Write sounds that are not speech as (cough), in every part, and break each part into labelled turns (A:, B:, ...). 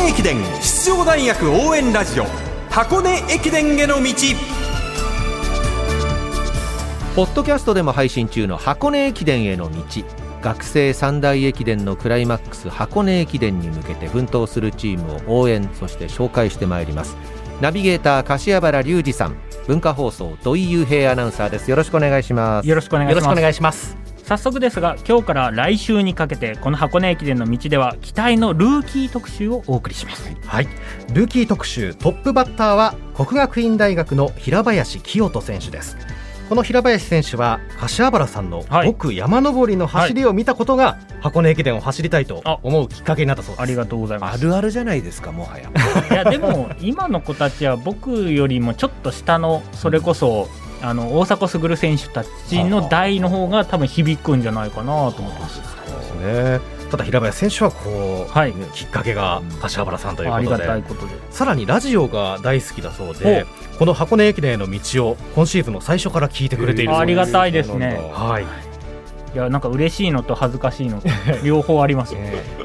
A: 根駅伝出場大学応援ラジオ箱根駅伝への道。
B: ポッドキャストでも配信中の箱根駅伝への道。学生三大駅伝のクライマックス箱根駅伝に向けて奮闘するチームを応援そして紹介してまいります。ナビゲーター柏原隆二さん。文化放送土井雄平アナウンサーです。よろしくお願いします。
C: よろしくお願いします早速ですが今日から来週にかけてこの箱根駅伝の道では期待のルーキー特集をお送りします。
D: はい。ルーキー特集トップバッターは国学院大学の平林清人選手です。この平林選手は柏原さんの
C: はい。
D: 5区山登りの走りを見たことが箱根駅伝を走りたいと思うきっかけになったそうです。
C: ありがとうございます。
B: あるあるじゃないですかもはや。
C: いやでも今の子たちは僕よりもちょっと下のそれこそあの大迫傑選手たちの代の方が多分響くんじゃないかなと思ってます。
D: ですね。ただ平林選手はこう、
C: はい。
D: きっかけが柏原さんという
C: ことで。
D: さらにラジオが大好きだそうでこの箱根駅伝への道を今シーズンの最初から聞いてくれているそうです。
C: ありがたいですね。
D: はい
C: いやなんか嬉しいのと恥ずかしいのと (laughs) 両方あります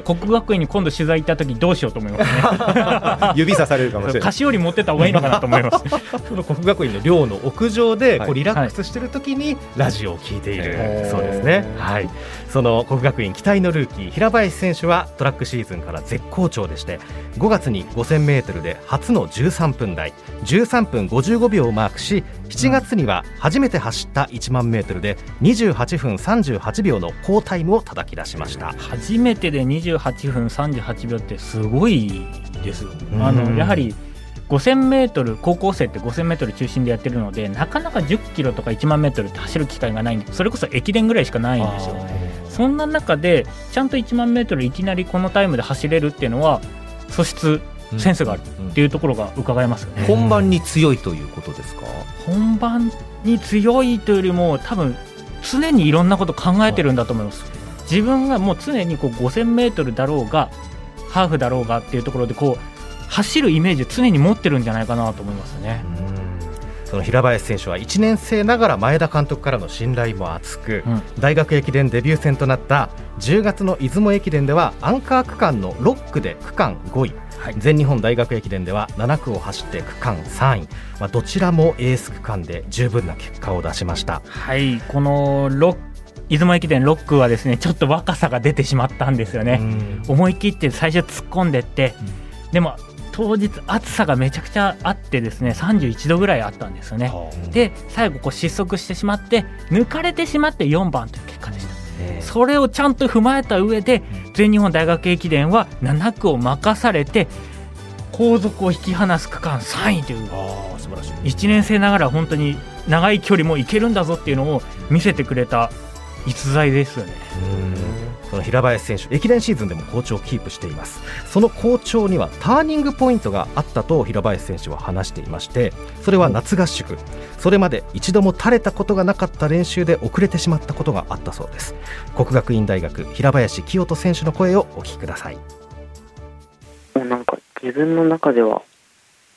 C: 国学院に今度取材行った時どうしようと思いますね。(laughs)
B: 指さされるかもしれない。
C: 菓子折り持ってた方がいいのかなと思います。(laughs)
D: その国学院の寮の屋上で
B: はい。
D: こうリラックスしてる時にラジオを聞いている。
B: へー
D: そうですね。はい。その国学院期待のルーキー平林選手はトラックシーズンから絶好調でして5月に5000メートルで初の13分台13分55秒をマークし7月には初めて走った1万メートルで28分38秒の好タイムを叩き出しました。
C: 初めてで28分38秒ってすごいです。よ
D: うん。
C: あのやはり5000メートル高校生って5000メートル中心でやってるのでなかなか10キロとか1万メートルって走る機会がないんでそれこそ駅伝ぐらいしかないんですよ。そんな中でちゃんと1万メートルいきなりこのタイムで走れるっていうのは素質センスがあるっていうところが伺えますよね、
B: 本番に強いということですか？
C: 本番に強いというよりも多分常にいろんなこと考えてるんだと思います。自分がもう常にこう 5000m だろうがハーフだろうがっていうところでこう走るイメージを常に持ってるんじゃないかなと思いますね。
D: その平林選手は1年生ながら前田監督からの信頼も厚く、
C: うん。
D: 大学駅伝デビュー戦となった10月の出雲駅伝ではアンカー区間の6区で区間5位、全日本大学駅伝では7区を走って区間3位、まあ、どちらもエース区間で十分な結果を出しました。
C: はいこの6出雲駅伝6区はですねちょっと若さが出てしまったんですよね。思い切って最初突っ込んでって、でも当日暑さがめちゃくちゃあってですね31度ぐらいあったんですよね。で最後こう失速してしまって抜かれてしまって4番という結果でした。それをちゃんと踏まえた上で全日本大学駅伝は7区を任されて後続を引き離す区間3位という
B: 素晴らしい。
C: 1年生ながら本当に長い距離もいけるんだぞっていうのを見せてくれた逸材ですよね。
D: その平林選手駅伝シーズンでも好調をキープしています。その好調にはターニングポイントがあったと平林選手は話していましてそれは夏合宿。それまで一度も垂れたことがなかった練習で遅れてしまったことがあったそうです。国学院大学平林清人選手の声をお聞きください。
E: もうなんか自分の中では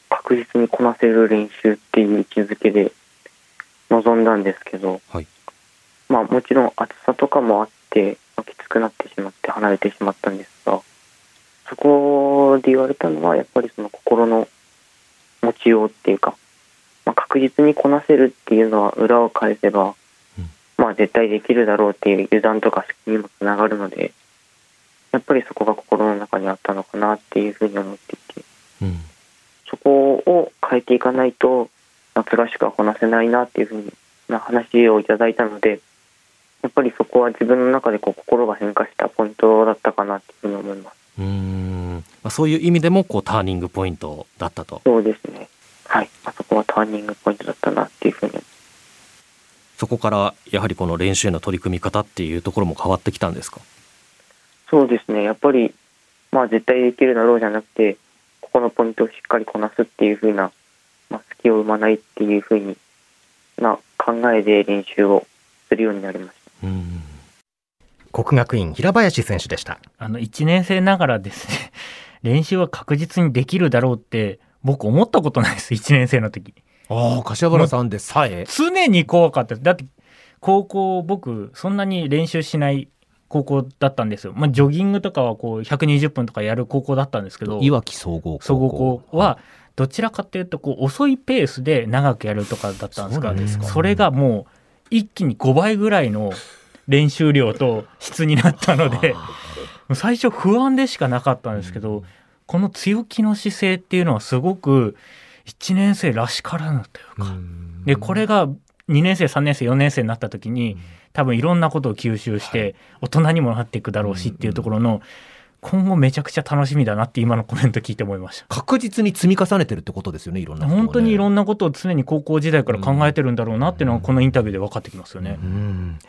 E: 確実にこなせる練習っていう位置づけで臨んだんですけど、
B: はい
E: まあもちろん暑さとかもあってきつくなってしまって離れてしまったんですがそこで言われたのはやっぱりその心の持ちようっていうか、まあ、確実にこなせるっていうのは裏を返せば、まあ絶対できるだろうっていう油断とかにもつながるのでやっぱりそこが心の中にあったのかなっていうふうに思っていて、そこを変えていかないと夏合宿はこなせないなっていうふうな話をいただいたのでやっぱりそこは自分の中でこう心が変化したポイントだったかなっていうふうに思います。
D: うーん、まあ、そういう意味でもこうターニングポイントだったと
E: そうですね。はい。あそこはターニングポイントだったなっていうふうに。
D: そこからやはりこの練習への取り組み方っていうところも変わってきたんですか？
E: そうですね。やっぱり、まあ絶対できるだろうじゃなくて、ここのポイントをしっかりこなすっていうふうな、まあ、隙を生まないっていうふうにな考えで練習をするようになりました。
D: うん。国学院平林選手でした。
C: あの1年生ながらですね (laughs) 練習は確実にできるだろうって僕思ったことないです。1年生の時。
B: ああ柏原さんでさえ？
C: 常に怖かっただって高校僕そんなに練習しない高校だったんですよ、まあ、ジョギングとかはこう120分とかやる高校だったんですけど
B: いわき総合高校。
C: 総合校はどちらかというとこう遅いペースで長くやるとかだったんですが
B: そうなんですか
C: それがもう一気に5倍ぐらいの練習量と質になったので最初不安でしかなかったんですけど、この強気の姿勢っていうのはすごく1年生らしからぬというか、でこれが2年生3年生4年生になった時に多分いろんなことを吸収して大人にもなっていくだろうしっていうところの今後めちゃくちゃ楽しみだなって今のコメント聞いて思いました。
B: 確実に積み重ねてるってことですよねいろんなことをね。
C: 本当にいろんなことを常に高校時代から考えてるんだろうなっていうのがこのインタビューで分かってきますよね。
D: うん。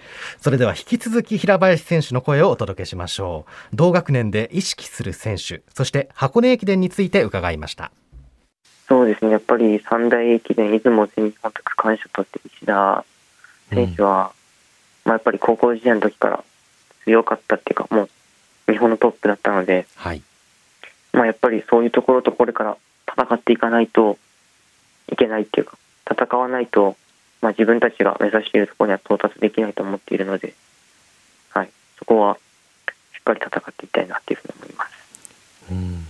D: それでは引き続き平林選手の声をお届けしましょう。同学年で意識する選手そして箱根駅伝について伺いました。
E: そうですね、やっぱり三大駅伝、出雲全日本と区間賞取ってる石田選手は、まあ、やっぱり高校時代の時から強かったっていうか、もう日本のトップだったので、
B: はい。
E: まあ、やっぱりそういうところとこれから戦っていかないといけないっていうか、戦わないと、まあ、自分たちが目指しているところには到達できないと思っているので、はい、そこはしっかり戦っていきたいなっていうふうに思います。
D: うん。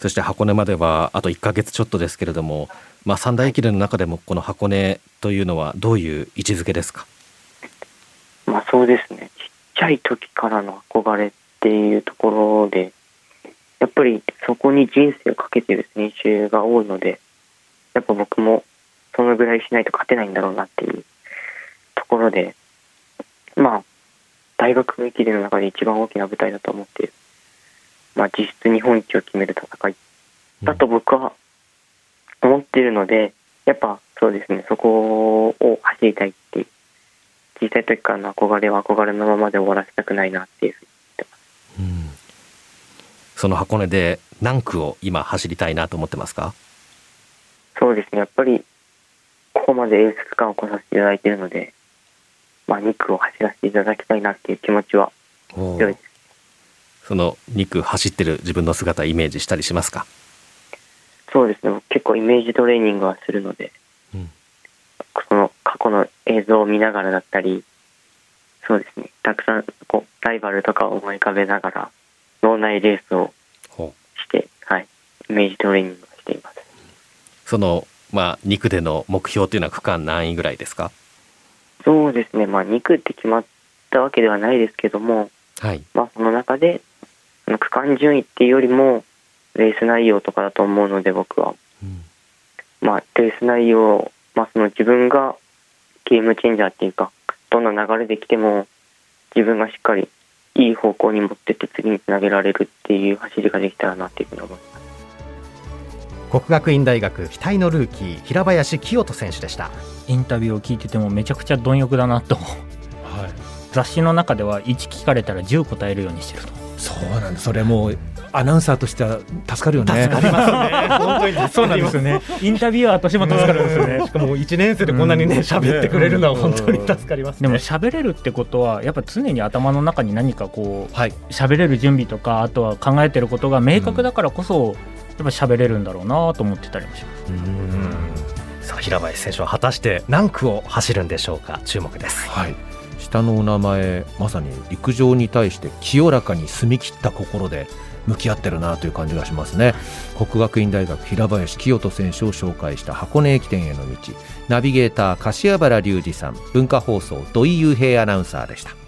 D: そして箱根まではあと1ヶ月ちょっとですけれども、まあ、三大駅伝の中でもこの箱根というのはどういう位置づけですか？
E: まあそうですね、ちっちゃい時からの憧れっていうところで、やっぱりそこに人生をかけてる選手が多いので、やっぱ僕もそのぐらいしないと勝てないんだろうなっていうところで、まあ、大学駅伝の中で一番大きな舞台だと思って、まあ実質日本一を決める戦い。だと僕は思っているので、やっぱそうですね、そこを走りたいっていう。小さい時からの憧れは憧れのままで終わらせたくないなっていうふうに
D: その箱根で何区を今走りたいなと思ってますか？
E: そうですね。やっぱりここまでエース区間を来させていただいているので、まあ、2区を走らせていただきたいなっていう気持ちは強いです。
D: その2区走ってる自分の姿イメージしたりしますか？
E: そうですね。僕結構イメージトレーニングはするので、
D: うん。
E: その過去の映像を見ながらだったりそうですね。たくさんこうライバルとかを思い浮かべながら脳内レースをして、はい、イメージトレーニングをしています。
D: その、まあ、2区での目標というのは区間何位ぐらいですか？
E: そうですね、まあ、2区って決まったわけではないですけども、
D: はい。
E: まあ、その中であの区間順位っていうよりもレース内容とかだと思うので僕は、まあ、レース内容、まあ、その自分がゲームチェンジャーっていうかどんな流れで来ても自分がしっかりいい方向に持ってって次につなげられるっていう走りができたらなっていうふうに思います。
D: 国学院大学期待のルーキー平林清人選手でした。
C: インタビューを聞いててもめちゃくちゃ貪欲だなと雑誌の中では1聞かれたら10答えるようにしてると。
B: そうなんですそれもうアナウンサーとしては助かるよね。
D: 助かりますね。本当に
C: そうなんですよね。インタビュアーとしても助かるんですよね。
D: しかも1年生でこんなにね喋ってくれるのは本当に助かりますね。
C: でも喋れるってことはやっぱ常に頭の中に何かこう
B: はい。
C: 喋れる準備とかあとは考えてることが明確だからこそ、やっぱ喋れるんだろうなと思ってたりもします。
D: さあ平林選手は果たして何区を走るんでしょうか？注目です。
B: はい。下のお名前まさに陸上に対して清らかに澄み切った心で向き合ってるなという感じがしますね。国学院大学平林清人選手を紹介した箱根駅伝への道。ナビゲーター柏原隆二さん。文化放送土井雄平アナウンサーでした。